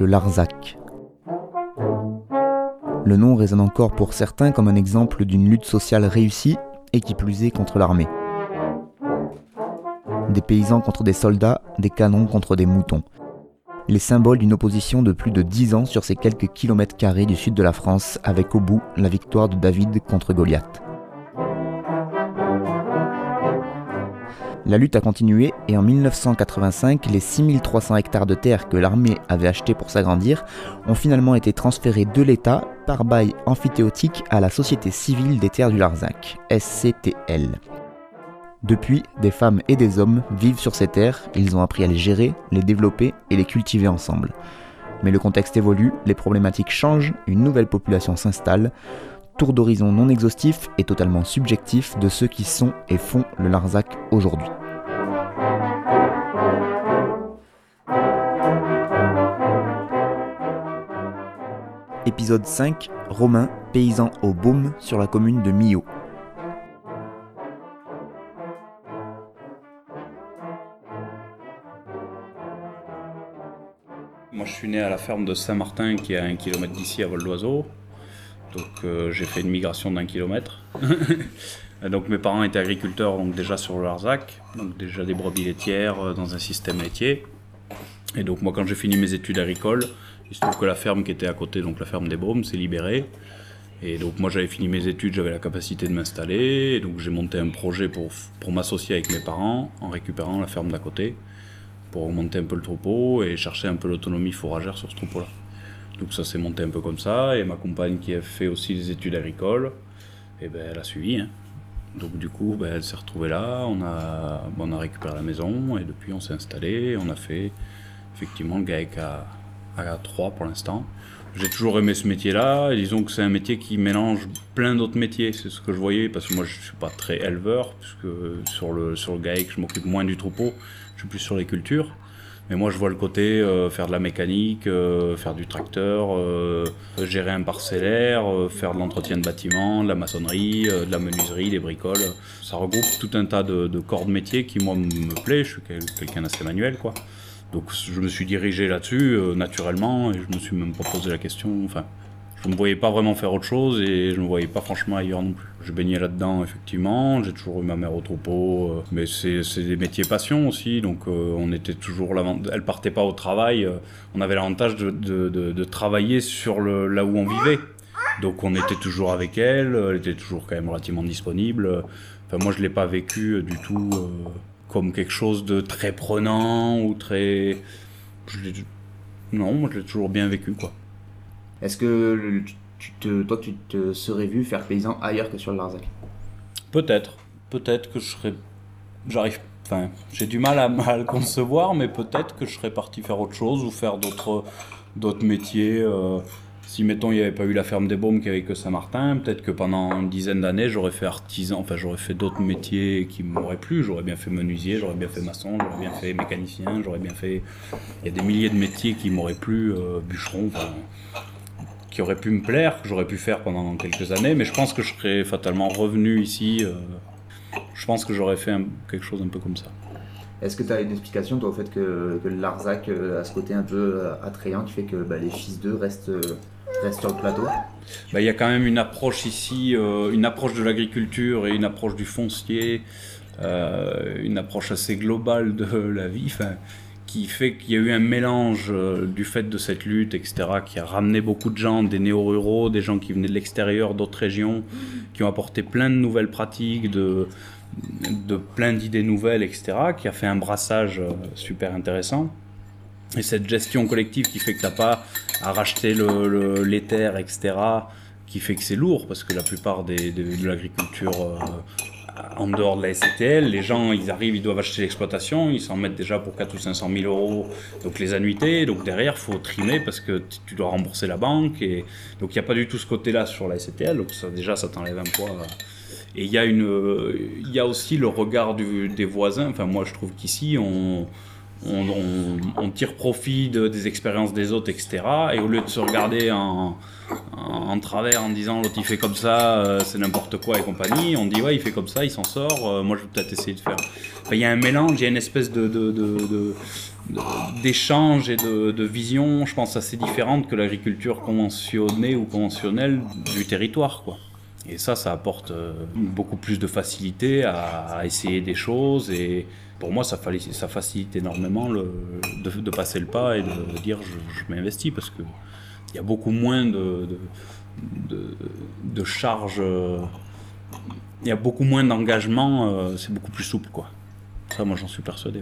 le Larzac. Le nom résonne encore pour certains comme un exemple d'une lutte sociale réussie et qui plus est contre l'armée. Des paysans contre des soldats, des canons contre des moutons. Les symboles d'une opposition de plus de 10 ans sur ces quelques kilomètres carrés du sud de la France, avec au bout la victoire de David contre Goliath. La lutte a continué et en 1985, les 6300 hectares de terre que l'armée avait achetés pour s'agrandir ont finalement été transférés de l'État par bail amphithéotique à la Société civile des terres du Larzac, SCTL. Depuis, des femmes et des hommes vivent sur ces terres, ils ont appris à les gérer, les développer et les cultiver ensemble. Mais le contexte évolue, les problématiques changent, une nouvelle population s'installe, tour d'horizon non exhaustif et totalement subjectif de ceux qui sont et font le Larzac aujourd'hui. Épisode 5 Romain, paysan au Baume sur la commune de Millau. Moi je suis né à la ferme de Saint-Martin qui est à un kilomètre d'ici à vol d'oiseau. Donc euh, j'ai fait une migration d'un kilomètre. donc mes parents étaient agriculteurs, donc déjà sur le Larzac, donc déjà des brebis laitières euh, dans un système laitier. Et donc moi quand j'ai fini mes études agricoles, il se trouve que la ferme qui était à côté, donc la ferme des Baumes, s'est libérée. Et donc moi j'avais fini mes études, j'avais la capacité de m'installer, et donc j'ai monté un projet pour, pour m'associer avec mes parents en récupérant la ferme d'à côté, pour augmenter un peu le troupeau et chercher un peu l'autonomie fourragère sur ce troupeau-là. Donc ça s'est monté un peu comme ça. Et ma compagne qui a fait aussi des études agricoles, eh ben, elle a suivi. Hein. Donc du coup, ben, elle s'est retrouvée là, on a, on a récupéré la maison et depuis on s'est installé. On a fait effectivement le GAEC à, à 3 pour l'instant. J'ai toujours aimé ce métier-là. disons que c'est un métier qui mélange plein d'autres métiers. C'est ce que je voyais parce que moi je suis pas très éleveur puisque sur le, sur le GAEC je m'occupe moins du troupeau. Je suis plus sur les cultures. Mais moi, je vois le côté euh, faire de la mécanique, euh, faire du tracteur, euh, gérer un parcellaire, faire de l'entretien de bâtiments, de la maçonnerie, de la menuiserie, des bricoles. Ça regroupe tout un tas de, corps de métier qui, moi, me plaît. Je suis quelqu'un d'assez manuel, quoi. Donc, je me suis dirigé là-dessus naturellement et je me suis même pas posé la question. Enfin, je ne me voyais pas vraiment faire autre chose et je ne me voyais pas franchement ailleurs non plus. Je baignais là-dedans effectivement, j'ai toujours eu ma mère au troupeau, euh, mais c'est des métiers passion aussi, donc euh, on était toujours elle partait pas au travail, euh, on avait l'avantage de, de, de, travailler sur le, là où on vivait. Donc on était toujours avec elle, elle était toujours quand même relativement disponible. Enfin moi je l'ai pas vécu du tout comme quelque chose de très prenant ou très... non, moi je l'ai toujours bien vécu quoi. Est-ce que tu te, toi, tu te serais vu faire paysan ailleurs que sur le Larzac? Peut-être. Peut-être que je serais. J'arrive. Enfin, j'ai du mal à, le concevoir, mais peut-être que je serais parti faire autre chose ou faire d'autres, d'autres métiers. Euh, si, mettons, il n'y avait pas eu la ferme des Baumes qui avait que Saint-Martin, peut-être que pendant une dizaine d'années, j'aurais fait artisan, enfin, j'aurais fait d'autres métiers qui m'auraient plu. J'aurais bien fait menuisier, j'aurais bien fait maçon, j'aurais bien fait mécanicien, j'aurais bien fait. Il y a des milliers de métiers qui m'auraient plu, euh, bûcheron, enfin qui aurait pu me plaire, que j'aurais pu faire pendant quelques années, mais je pense que je serais fatalement revenu ici. Euh, je pense que j'aurais fait quelque chose un peu comme ça. Est-ce que tu as une explication toi, au fait que, que Larzac euh, a ce côté un peu euh, attrayant qui fait que bah, les fils d'eux restent, restent, sur le plateau? Bah, Il y a quand même une approche ici, une approche de l'agriculture et une approche du foncier, une approche assez globale de la vie. Enfin, qui fait qu'il y a eu un mélange euh, du fait de cette lutte, etc., qui a ramené beaucoup de gens, des néo-ruraux, des gens qui venaient de l'extérieur, d'autres régions, qui ont apporté plein de nouvelles pratiques, de, de plein d'idées nouvelles, etc., qui a fait un brassage euh, super intéressant. Et cette gestion collective qui fait que tu n'as pas à racheter le, l'éther, etc., qui fait que c'est lourd, parce que la plupart des, de l'agriculture euh, en dehors de la SCTL, les gens, ils arrivent, ils doivent acheter l'exploitation, ils s'en mettent déjà pour 4 ou 500 000 euros, donc les annuités, donc derrière, faut trimer parce que tu dois rembourser la banque, et donc il n'y a pas du tout ce côté-là sur la SCTL, donc ça, déjà, ça t'enlève un poids. Et il y, a y a aussi le regard des voisins, enfin moi je trouve qu'ici, on, on, tire profit des expériences des autres, etc. Et au lieu de se regarder en, travers en disant l'autre il fait comme ça, euh, c'est n'importe quoi et compagnie, on dit ouais il fait comme ça, il s'en sort, euh, moi je vais peut-être essayer de faire. il y a un mélange, il y a une espèce de, d'échange et de, vision, je pense, assez différente que l'agriculture conventionnée ou conventionnelle du territoire. Quoi. Et ça, ça apporte euh, beaucoup plus de facilité à, essayer des choses. Et pour moi, ça, ça facilite énormément le, de, passer le pas et de dire je, m'investis parce qu'il y a beaucoup moins de, de, charges. Il y a beaucoup moins d'engagement, euh, c'est beaucoup plus souple. quoi. Ça, moi, j'en suis persuadé.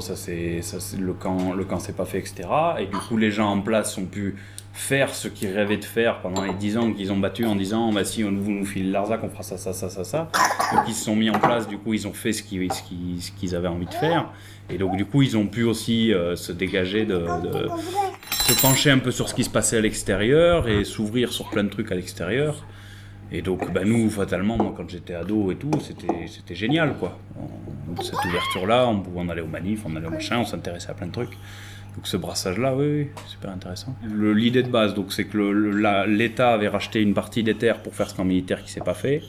Ça c'est le camp, le camp s'est pas fait, etc. Et du coup, les gens en place ont pu faire ce qu'ils rêvaient de faire pendant les 10 ans qu'ils ont battu en disant bah, si on vous nous file l'Arzac, on fera ça, ça, ça, ça, ça. Donc ils se sont mis en place, du coup, ils ont fait ce qu'ils avaient envie de faire. Et donc, du coup, ils ont pu aussi euh, se dégager se pencher un peu sur ce qui se passait à l'extérieur et s'ouvrir sur plein de trucs à l'extérieur. Et donc, bah, nous, fatalement, moi, quand j'étais ado et tout, c'était génial, quoi. cette ouverture-là, on pouvait en aller au manif, on allait au machin, on s'intéressait à plein de trucs. Donc ce brassage-là, oui, oui, super intéressant. L'idée de base, donc, c'est que l'État avait racheté une partie des terres pour faire ce camp militaire qui s'est pas fait.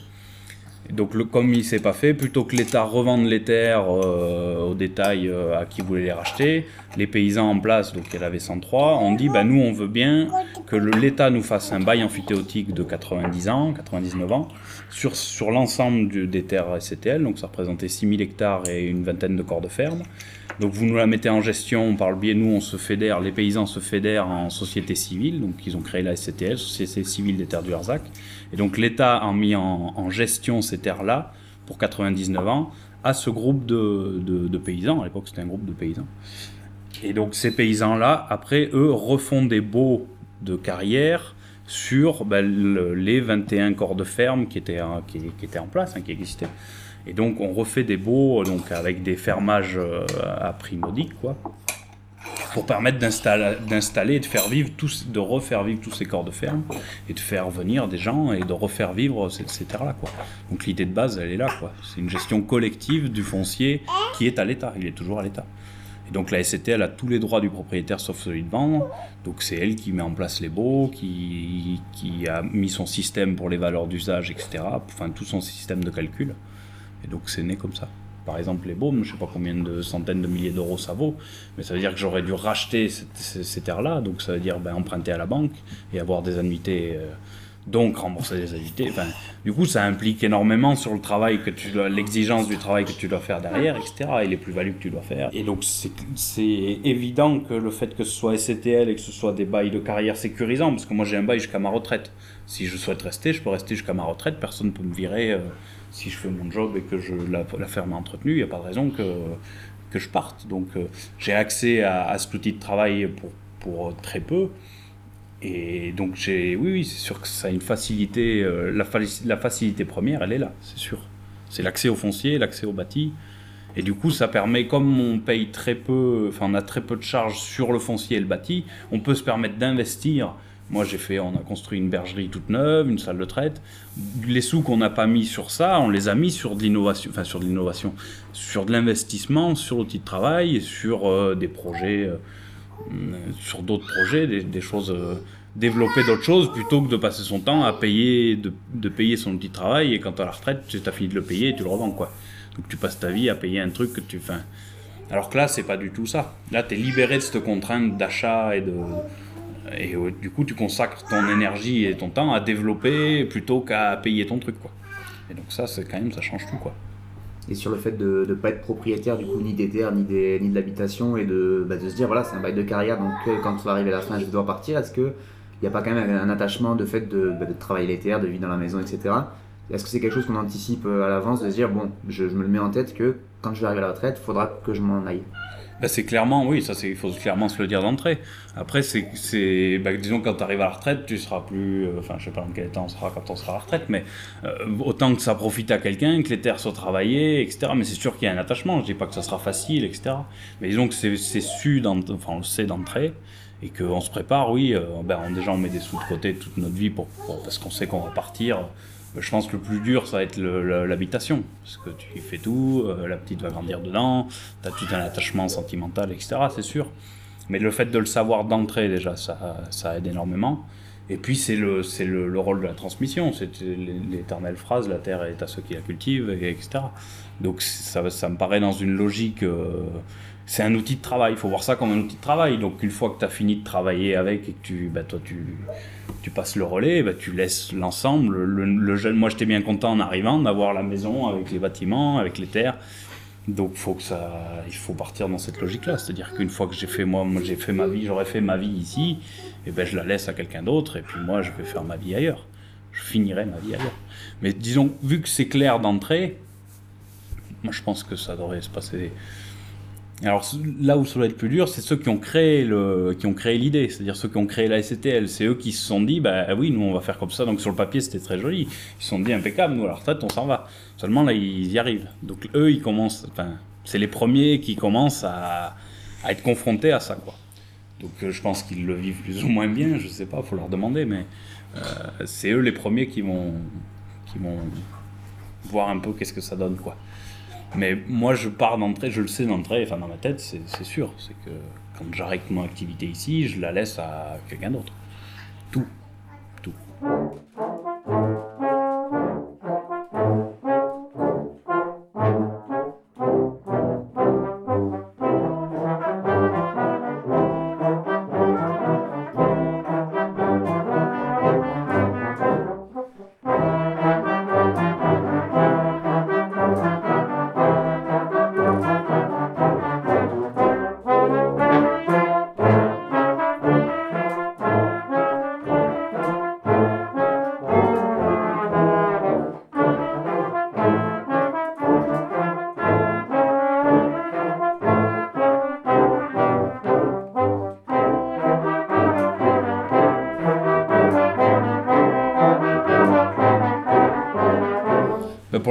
Donc, comme il s'est pas fait, plutôt que l'État revende les terres euh, au détail euh, à qui voulait les racheter, les paysans en place, donc il y avait 103, ont dit bah, nous, on veut bien que l'État nous fasse un bail amphithéotique de 90 ans, 99 ans, sur, sur l'ensemble des terres SCTL, donc ça représentait 6000 hectares et une vingtaine de corps de ferme. Donc vous nous la mettez en gestion par le biais, nous on se fédère, les paysans se fédèrent en société civile, donc ils ont créé la SCTL, Société civile des terres du Harzac. Et donc l'État a mis en, gestion ces terres-là pour 99 ans à ce groupe de, paysans. À l'époque, c'était un groupe de paysans. Et donc ces paysans-là, après, eux, refont des baux de carrière sur ben, les 21 corps de ferme qui étaient, qui, étaient en place, hein, qui existaient. Et donc on refait des baux donc, avec des fermages euh, à prix modique, quoi pour permettre d'installer, de faire vivre tous, de refaire vivre tous ces corps de ferme et de faire venir des gens et de refaire vivre ces, terres-là. Quoi. Donc l'idée de base, elle est là. Quoi. C'est une gestion collective du foncier qui est à l'État. Il est toujours à l'État. Et donc la SCT, elle a tous les droits du propriétaire sauf celui de vendre. Donc c'est elle qui met en place les baux, qui a mis son système pour les valeurs d'usage, etc. Enfin tout son système de calcul. Et donc c'est né comme ça par exemple les baumes, je ne sais pas combien de centaines de milliers d'euros ça vaut, mais ça veut dire que j'aurais dû racheter ces, terres-là, donc ça veut dire ben, emprunter à la banque et avoir des annuités, euh, donc rembourser des annuités. Du coup, ça implique énormément sur le travail que tu l'exigence du travail que tu dois faire derrière, etc. et les plus-values que tu dois faire. Et donc c'est évident que le fait que ce soit SCTL et que ce soit des bails de carrière sécurisants, parce que moi j'ai un bail jusqu'à ma retraite. Si je souhaite rester, je peux rester jusqu'à ma retraite, personne ne peut me virer. Euh, si je fais mon job et que je, la, ferme est entretenue, il n'y a pas de raison que, que je parte. Donc euh, j'ai accès à, à, cet outil de travail pour, pour très peu. Et donc j'ai, oui, oui c'est sûr que ça a une facilité. Euh, la, la facilité première, elle est là, c'est sûr. C'est l'accès au foncier, l'accès au bâti. Et du coup, ça permet, comme on paye très peu, enfin on a très peu de charges sur le foncier et le bâti, on peut se permettre d'investir moi, j'ai fait, on a construit une bergerie toute neuve, une salle de traite. Les sous qu'on n'a pas mis sur ça, on les a mis sur de l'innovation, enfin sur de l'innovation, sur de l'investissement, sur l'outil de travail, et sur euh, des projets, euh, sur d'autres projets, des, choses, euh, développer d'autres choses plutôt que de passer son temps à payer, de, payer son outil de travail et quand as la retraite, tu as fini de le payer et tu le revends quoi. Donc tu passes ta vie à payer un truc que tu fais. Alors que là, c'est pas du tout ça. Là, tu es libéré de cette contrainte d'achat et de et euh, du coup, tu consacres ton énergie et ton temps à développer plutôt qu'à payer ton truc, quoi. Et donc ça, c'est quand même, ça change tout, quoi. Et sur le fait de ne pas être propriétaire du coup ni des terres ni, des, ni de l'habitation et de, bah, de se dire voilà c'est un bail de carrière donc euh, quand tu vas arriver à la fin je vais devoir partir est-ce qu'il n'y a pas quand même un attachement de fait de, bah, travailler les terres, de vivre dans la maison etc. Est-ce que c'est quelque chose qu'on anticipe euh, à l'avance de se dire bon je, me le mets en tête que quand je vais arriver à la retraite il faudra que je m'en aille? Bah, c'est clairement, oui, ça c'est, il faut clairement se le dire d'entrée. Après, c'est, c'est bah, disons, quand tu arrives à la retraite, tu seras plus, euh, enfin, je sais pas dans quel état on sera quand on sera à la retraite, mais euh, autant que ça profite à quelqu'un, que les terres soient travaillées, etc. Mais c'est sûr qu'il y a un attachement, je dis pas que ça sera facile, etc. Mais disons que c'est, c'est su, enfin, on le sait d'entrée, et qu'on se prépare, oui, euh, ben, déjà on met des sous de côté toute notre vie pour parce qu'on sait qu'on va partir je pense que le plus dur, ça va être l'habitation. Parce que tu fais tout, euh, la petite va grandir dedans, tu as tout un attachement sentimental, etc., c'est sûr. Mais le fait de le savoir d'entrée, déjà, ça, ça aide énormément. Et puis, c'est le, le, le, rôle de la transmission. C'est l'éternelle phrase la terre est à ceux qui la cultivent, etc. Donc, ça, ça me paraît dans une logique. Euh, c'est un outil de travail. Il faut voir ça comme un outil de travail. Donc, une fois que tu as fini de travailler avec et que tu, bah, toi, tu, tu passes le relais, bah, tu laisses l'ensemble. Le, jeune, moi, j'étais bien content en arrivant d'avoir la maison avec les bâtiments, avec les terres. Donc, faut que ça, il faut partir dans cette logique-là. C'est-à-dire qu'une fois que j'ai fait moi, j'ai fait ma vie, j'aurais fait ma vie ici, et ben je la laisse à quelqu'un d'autre, et puis moi, je vais faire ma vie ailleurs. Je finirai ma vie ailleurs. Mais disons, vu que c'est clair d'entrée, moi, je pense que ça devrait se passer alors là où ça doit être plus dur, c'est ceux qui ont créé le, qui ont créé l'idée, c'est-à-dire ceux qui ont créé la SCTL. C'est eux qui se sont dit, bah oui, nous on va faire comme ça. Donc sur le papier c'était très joli. Ils se sont dit impeccable, nous à la retraite on s'en va. Seulement là ils y arrivent. Donc eux ils commencent, enfin c'est les premiers qui commencent à, à, être confrontés à ça quoi. Donc euh, je pense qu'ils le vivent plus ou moins bien. Je sais pas, faut leur demander, mais euh, c'est eux les premiers qui vont, qui vont voir un peu qu'est-ce que ça donne quoi. Mais moi, je pars d'entrée, je le sais d'entrée, enfin dans ma tête, c'est sûr. C'est que quand j'arrête mon activité ici, je la laisse à quelqu'un d'autre. Tout. Tout.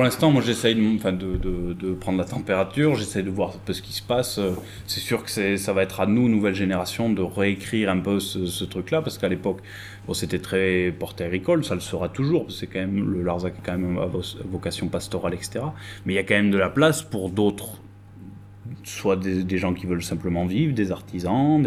L'instant, moi, j'essaye de, prendre la température, j'essaye de voir un peu ce qui se passe. C'est sûr que ça va être à nous, nouvelle génération, de réécrire un peu ce, truc-là, parce qu'à l'époque, bon, c'était très porté agricole, ça le sera toujours, c'est quand même, le Larzac est quand même à vocation pastorale, etc. Mais il y a quand même de la place pour d'autres soit des, gens qui veulent simplement vivre, des artisans,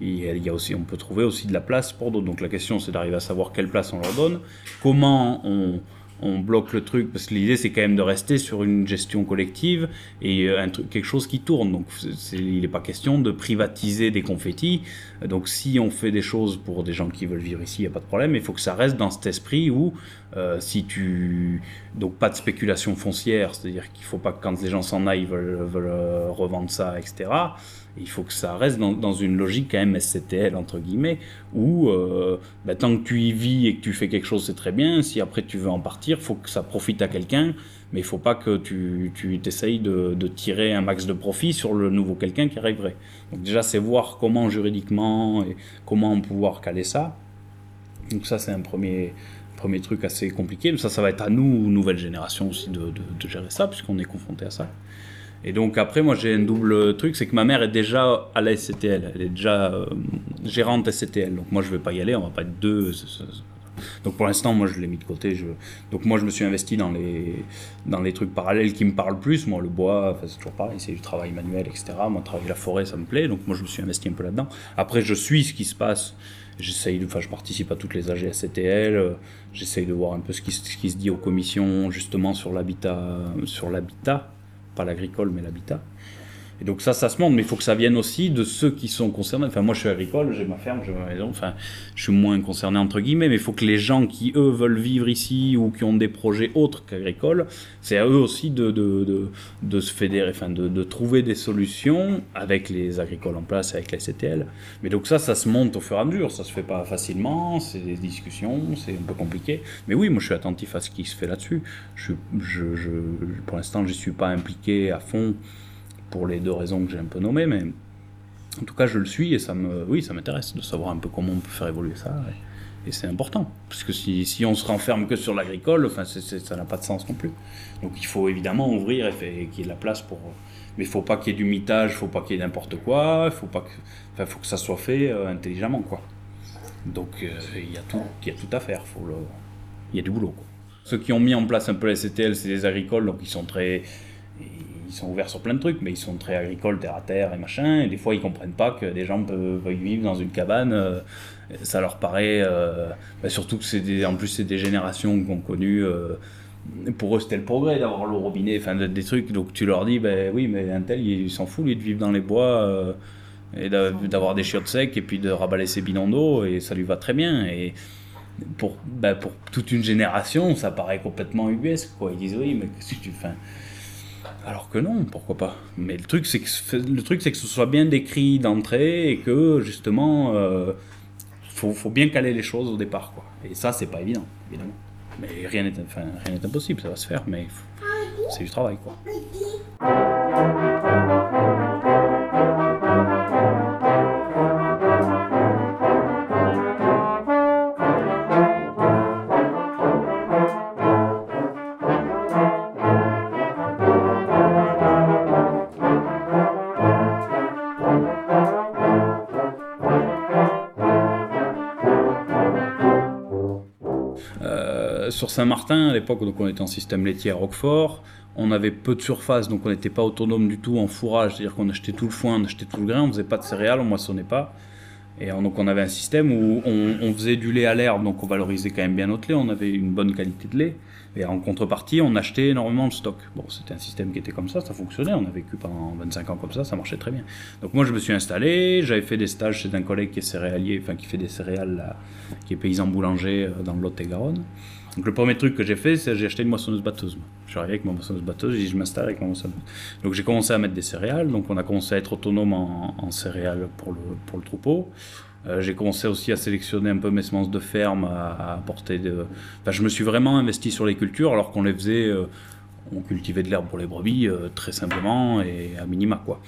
il y a aussi, on peut trouver aussi de la place pour d'autres. Donc la question c'est d'arriver à savoir quelle place on leur donne, comment on, on bloque le truc parce que l'idée c'est quand même de rester sur une gestion collective et euh, un truc, quelque chose qui tourne. Donc il n'est pas question de privatiser des confettis. Donc si on fait des choses pour des gens qui veulent vivre ici, il n'y a pas de problème. Il faut que ça reste dans cet esprit où euh, si tu donc pas de spéculation foncière, c'est-à-dire qu'il faut pas que quand les gens s'en aillent veulent, veulent euh, revendre ça, etc il faut que ça reste dans, une logique quand même SCTL, entre guillemets, où euh, bah, tant que tu y vis et que tu fais quelque chose, c'est très bien. Si après tu veux en partir, il faut que ça profite à quelqu'un, mais il faut pas que tu, tu t'essayes de, tirer un max de profit sur le nouveau quelqu'un qui arriverait. Donc déjà, c'est voir comment juridiquement et comment pouvoir caler ça. Donc ça, c'est un premier, premier truc assez compliqué. Mais ça, ça va être à nous, nouvelle génération aussi, de, de gérer ça, puisqu'on est confronté à ça. Et donc après, moi j'ai un double truc, c'est que ma mère est déjà à la SCTL, elle est déjà euh, gérante SCTL. Donc moi je vais pas y aller, on va pas être deux. Donc pour l'instant, moi je l'ai mis de côté. Donc moi je me suis investi dans les, dans les trucs parallèles qui me parlent plus. Moi le bois, c'est toujours pareil, c'est du travail manuel, etc. Moi travailler la forêt, ça me plaît. Donc moi je me suis investi un peu là-dedans. Après je suis ce qui se passe. J'essaye enfin je participe à toutes les AG SCTL. J'essaye de voir un peu ce qui, ce qui se dit aux commissions justement sur l'habitat, sur l'habitat pas l'agricole, mais l'habitat. Et donc ça, ça se montre, mais il faut que ça vienne aussi de ceux qui sont concernés. Enfin, moi, je suis agricole, j'ai ma ferme, j'ai ma maison. Enfin, je suis moins concerné entre guillemets, mais il faut que les gens qui eux veulent vivre ici ou qui ont des projets autres qu'agricoles, c'est à eux aussi de, se fédérer, enfin, de, trouver des solutions avec les agricoles en place, avec les CTL. Mais donc ça, ça se monte au fur et à mesure. Ça se fait pas facilement. C'est des discussions, c'est un peu compliqué. Mais oui, moi, je suis attentif à ce qui se fait là-dessus. Je, je, pour l'instant, je suis pas impliqué à fond pour les deux raisons que j'ai un peu nommées, mais en tout cas, je le suis et ça me, oui, ça m'intéresse de savoir un peu comment on peut faire évoluer ça. Et, c'est important, parce que si, on se renferme que sur l'agricole, enfin, ça n'a pas de sens non plus. Donc il faut évidemment ouvrir et, qu'il y ait de la place pour. Mais il faut pas qu'il y ait du mitage, il faut pas qu'il y ait n'importe quoi, il faut pas que, enfin, faut que ça soit fait euh, intelligemment, quoi. Donc euh, il y a tout, y a tout à faire. Il y a du boulot. Ceux qui ont mis en place un peu la CTL, c'est les agricoles, donc ils sont très ils sont ouverts sur plein de trucs, mais ils sont très agricoles, terre à terre et machin. Et des fois, ils comprennent pas que des gens peuvent vivre dans une cabane. Euh, ça leur paraît. Euh, bah, surtout que c'est des, en plus, c'est des générations qui ont connu. Euh, pour eux, c'était le progrès d'avoir l'eau robinet, enfin des trucs. Donc tu leur dis, ben oui, mais un tel, il s'en fout, lui, de vivre dans les bois et d'avoir des chiottes secs et puis de raballer ses bidons d'eau, et ça lui va très bien. Et pour, ben, pour toute une génération, ça paraît complètement ubuesque. Quoi. Ils disent, oui, mais que tu fais alors que non, pourquoi pas. Mais le truc, c'est que, le truc, c'est que ce soit bien décrit d'entrée et que justement, euh, faut, faut, bien caler les choses au départ. Quoi. Et ça, c'est pas évident, évidemment. Mais rien n'est, enfin, rien n'est impossible, ça va se faire, mais c'est du travail. Quoi. Saint-Martin, à l'époque, donc on était en système laitier à Roquefort. On avait peu de surface, donc on n'était pas autonome du tout en fourrage, c'est-à-dire qu'on achetait tout le foin, on achetait tout le grain, on faisait pas de céréales, on moissonnait pas. Et donc on avait un système où on, faisait du lait à l'herbe, donc on valorisait quand même bien notre lait, on avait une bonne qualité de lait. Et en contrepartie, on achetait énormément de stock. Bon, c'était un système qui était comme ça, ça fonctionnait, on a vécu pendant 25 ans comme ça, ça marchait très bien. Donc moi je me suis installé, j'avais fait des stages chez un collègue qui est céréalier, enfin qui fait des céréales, qui est paysan boulanger euh, dans le Lot-et-Garonne. Donc le premier truc que j'ai fait, c'est j'ai acheté une moissonneuse batteuse. Je suis arrivé avec ma moissonneuse batteuse et je m'installe avec ma moissonneuse. Donc j'ai commencé à mettre des céréales, donc on a commencé à être autonome en, céréales pour le, troupeau. Euh, j'ai commencé aussi à sélectionner un peu mes semences de ferme, à, apporter de... Enfin, je me suis vraiment investi sur les cultures alors qu'on les faisait, euh, on cultivait de l'herbe pour les brebis euh, très simplement et à minima quoi.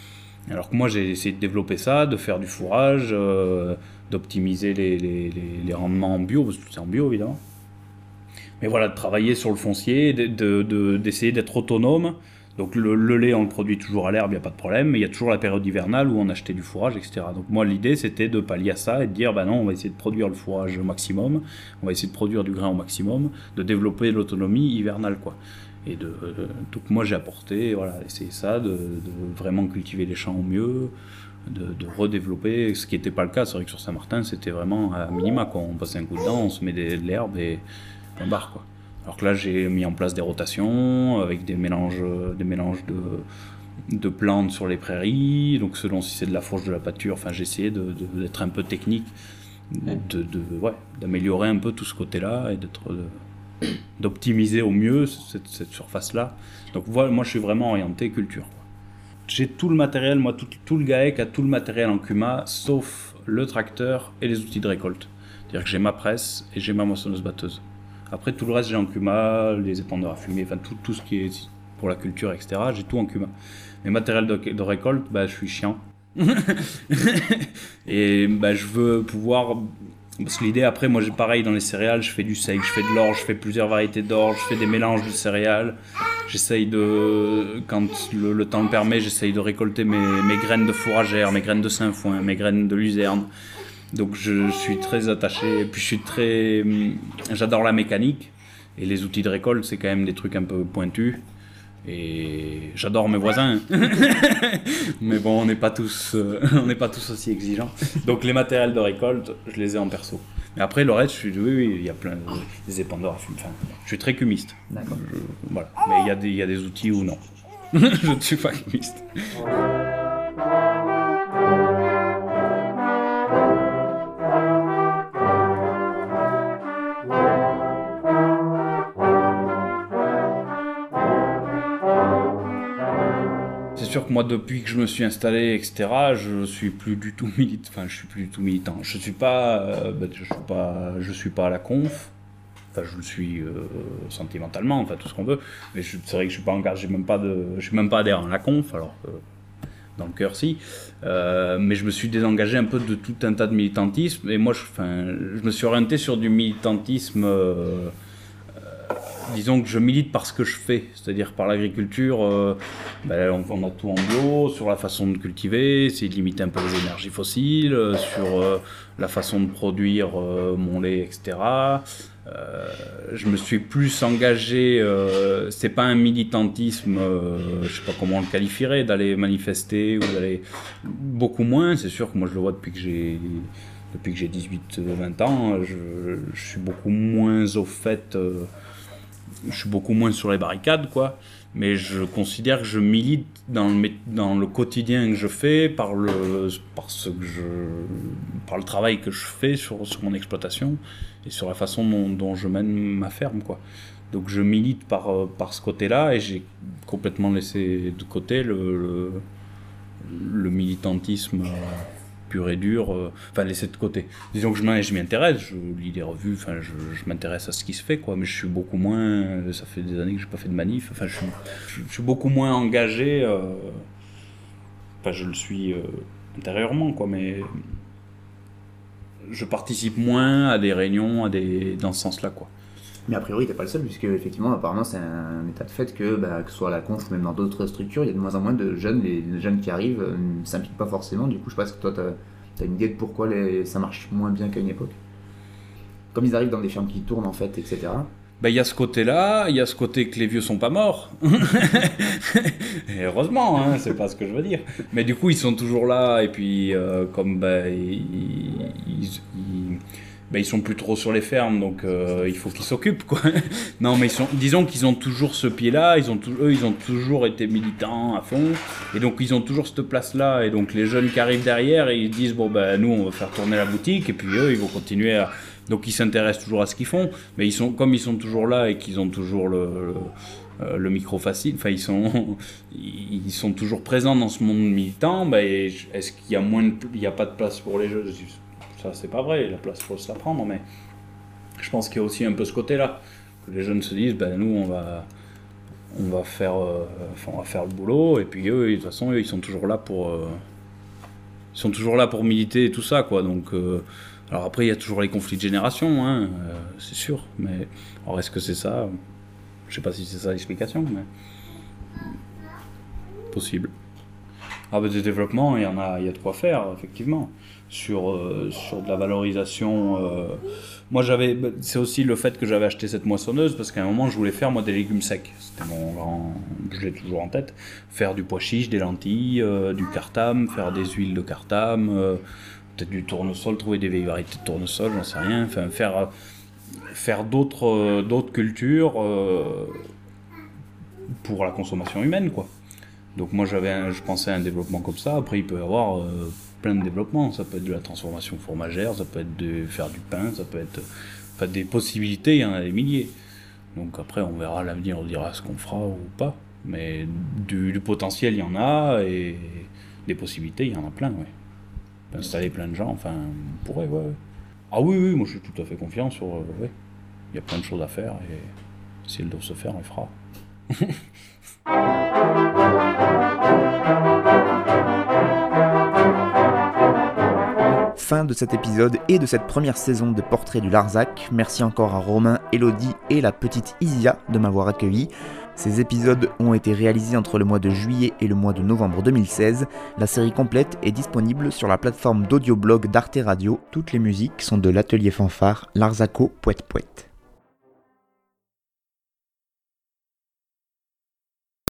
Alors que moi j'ai essayé de développer ça, de faire du fourrage, d'optimiser les, les, les, rendements en bio, parce que c'est en bio évidemment mais voilà, de travailler sur le foncier, d'essayer de, d'être autonome. Donc le, lait, on le produit toujours à l'herbe, il n'y a pas de problème, mais il y a toujours la période hivernale où on achetait du fourrage, etc. Donc moi, l'idée, c'était de pallier à ça et de dire, bah non, on va essayer de produire le fourrage au maximum, on va essayer de produire du grain au maximum, de développer l'autonomie hivernale, quoi. Et de, donc moi, j'ai apporté, voilà, essayer ça, de, vraiment cultiver les champs au mieux, de, redévelopper, ce qui n'était pas le cas. C'est vrai que sur Saint-Martin, c'était vraiment à minima, quoi. On passait un coup de on se met de l'herbe et Quoi. Alors que là, j'ai mis en place des rotations avec des mélanges, des mélanges de, de plantes sur les prairies. Donc, selon si c'est de la fourche, de la pâture, enfin, j'ai essayé d'être un peu technique, de, ouais, d'améliorer un peu tout ce côté-là et d'être d'optimiser au mieux cette, cette surface-là. Donc, voilà, moi, je suis vraiment orienté culture. J'ai tout le matériel, moi, tout, tout le GAEC a tout le matériel en Cuma, sauf le tracteur et les outils de récolte. C'est-à-dire que j'ai ma presse et j'ai ma moissonneuse batteuse. Après, tout le reste, j'ai en Cuma, les épandeurs à fumier, enfin tout, tout ce qui est pour la culture, etc. J'ai tout en Cuma. Mais matériel de, récolte, bah, je suis chiant. et bah, je veux pouvoir. Parce que l'idée, après, moi, j'ai pareil dans les céréales, je fais du seigle, je fais de l'orge, je fais plusieurs variétés d'orge, je fais des mélanges de céréales. J'essaye de, quand le, temps le permet, j'essaye de récolter mes, mes, graines de fourragère, mes graines de sainfoin, mes graines de luzerne. Donc je suis très attaché, puis je suis très, hum, j'adore la mécanique et les outils de récolte, c'est quand même des trucs un peu pointus. Et j'adore mes voisins, mais bon, on n'est pas tous, euh, on n'est pas tous aussi exigeants. Donc les matériels de récolte, je les ai en perso. Mais après le reste, je suis, oui, oui, il y a plein des épandeurs à fumer. Enfin, je suis très cumiste. D'accord. Voilà. Mais il y a des, il y a des outils où non. je ne suis pas cumiste. Sûr que moi, depuis que je me suis installé, etc., je suis plus du tout militant. Enfin, je suis plus du tout militant. Je suis pas, euh, ben, je suis pas, je suis pas à la conf. Enfin, je le suis euh, sentimentalement, enfin tout ce qu'on veut. Mais c'est vrai que je suis pas engagé, même pas de, je suis même pas adhérent à la conf. Alors, dans le cœur si. mais je me suis désengagé un peu de tout un tas de militantisme. Et moi, je, je me suis orienté sur du militantisme disons que je milite par ce que je fais, c'est-à-dire par l'agriculture, euh, ben, on, a tout en bio, sur la façon de cultiver, c'est de limiter un peu les énergies fossiles, euh, sur euh, la façon de produire mon lait, etc. je me suis plus engagé, c'est pas un militantisme, je sais pas comment on le qualifierait, d'aller manifester ou d'aller beaucoup moins, c'est sûr que moi je le vois depuis que j'ai depuis que j'ai 18-20 ans, je, suis beaucoup moins au fait je suis beaucoup moins sur les barricades, quoi. Mais je considère que je milite dans le, dans le quotidien que je fais, par le, par, ce que par le travail que je fais sur, sur mon exploitation et sur la façon dont, je mène ma ferme, quoi. Donc je milite par, par ce côté-là et j'ai complètement laissé de côté le, le, le militantisme et dur, euh, enfin laisser de côté. Disons que je m'y intéresse, je lis des revues, enfin je, m'intéresse à ce qui se fait, quoi, mais je suis beaucoup moins, euh, ça fait des années que j'ai pas fait de manif, enfin je, je, suis beaucoup moins engagé, euh, enfin je le suis intérieurement, quoi, mais je participe moins à des réunions à des, dans ce sens-là, quoi. Mais a priori, t'es pas le seul, puisque effectivement, apparemment, c'est un état de fait que, bah, que ce soit à la conf même dans d'autres structures, il y a de moins en moins de jeunes. Les, jeunes qui arrivent euh, ne s'impliquent pas forcément. Du coup, je pense que toi, tu as, une idée de pourquoi ça marche moins bien qu'à une époque. Comme ils arrivent dans des fermes qui tournent, en fait, etc. Bah, il y a ce côté-là, il y a ce côté que les vieux sont pas morts. heureusement, hein, c'est pas ce que je veux dire. Mais du coup, ils sont toujours là, et puis, euh, comme bah, ils, ben, ils sont plus trop sur les fermes, donc euh, il faut qu'ils s'occupent, quoi. non, mais disons qu'ils ont toujours ce pied-là, ils ont eux, ils ont toujours été militants à fond, et donc ils ont toujours cette place-là, et donc les jeunes qui arrivent derrière, ils disent bon ben nous on va faire tourner la boutique, et puis eux ils vont continuer à, donc ils s'intéressent toujours à ce qu'ils font, mais ils sont comme ils sont toujours là et qu'ils ont toujours le, euh, micro facile, enfin ils sont, ils sont toujours présents dans ce monde militant, ben, est-ce qu'il y a a pas de place pour les jeunes ça, c'est pas vrai, la place, faut se la prendre, mais je pense qu'il y a aussi un peu ce côté-là. Que les jeunes se disent, ben nous, on va, on va, faire, euh, on va faire le boulot, et puis eux, de toute façon, ils sont toujours là pour. Euh, ils sont toujours là pour militer et tout ça, quoi. Donc. Euh, alors après, il y a toujours les conflits de génération, hein, c'est sûr. Mais alors est-ce que c'est ça? Je sais pas si c'est ça l'explication, mais possible. Ah ben des développements, il y en a, il y a de quoi faire, effectivement sur, euh, sur de la valorisation. Euh. Moi, j'avais, bah, c'est aussi le fait que j'avais acheté cette moissonneuse parce qu'à un moment, je voulais faire moi des légumes secs. C'était mon grand, je l'ai toujours en tête. Faire du pois chiche, des lentilles, euh, du cartame, faire des huiles de cartame, peut-être du tournesol, trouver des variétés de tournesol, j'en sais rien. Enfin, faire, faire d'autres, d'autres cultures pour la consommation humaine, quoi. Donc moi, j'avais, je pensais à un développement comme ça. Après, il peut y avoir plein de développements. Ça peut être de la transformation fromagère, ça peut être de faire du pain, ça peut être enfin, des possibilités, il y en a des milliers. Donc après, on verra l'avenir, on dira ce qu'on fera ou pas. Mais du, potentiel, il y en a, et des possibilités, il y en a plein, ouais. Installer plein de gens, enfin, on pourrait, ouais. Ah oui, oui, moi je suis tout à fait confiant sur. Euh, ouais. Il y a plein de choses à faire, et si elles doivent se faire, on les fera. fin de cet épisode et de cette première saison de Portrait du Larzac. Merci encore à Romain, Elodie et la petite Isia de m'avoir accueilli. Ces épisodes ont été réalisés entre le mois de juillet et le mois de novembre 2016. La série complète est disponible sur la plateforme d'audioblog d'Arte Radio. Toutes les musiques sont de l'atelier fanfare Larzaco Poète Poète.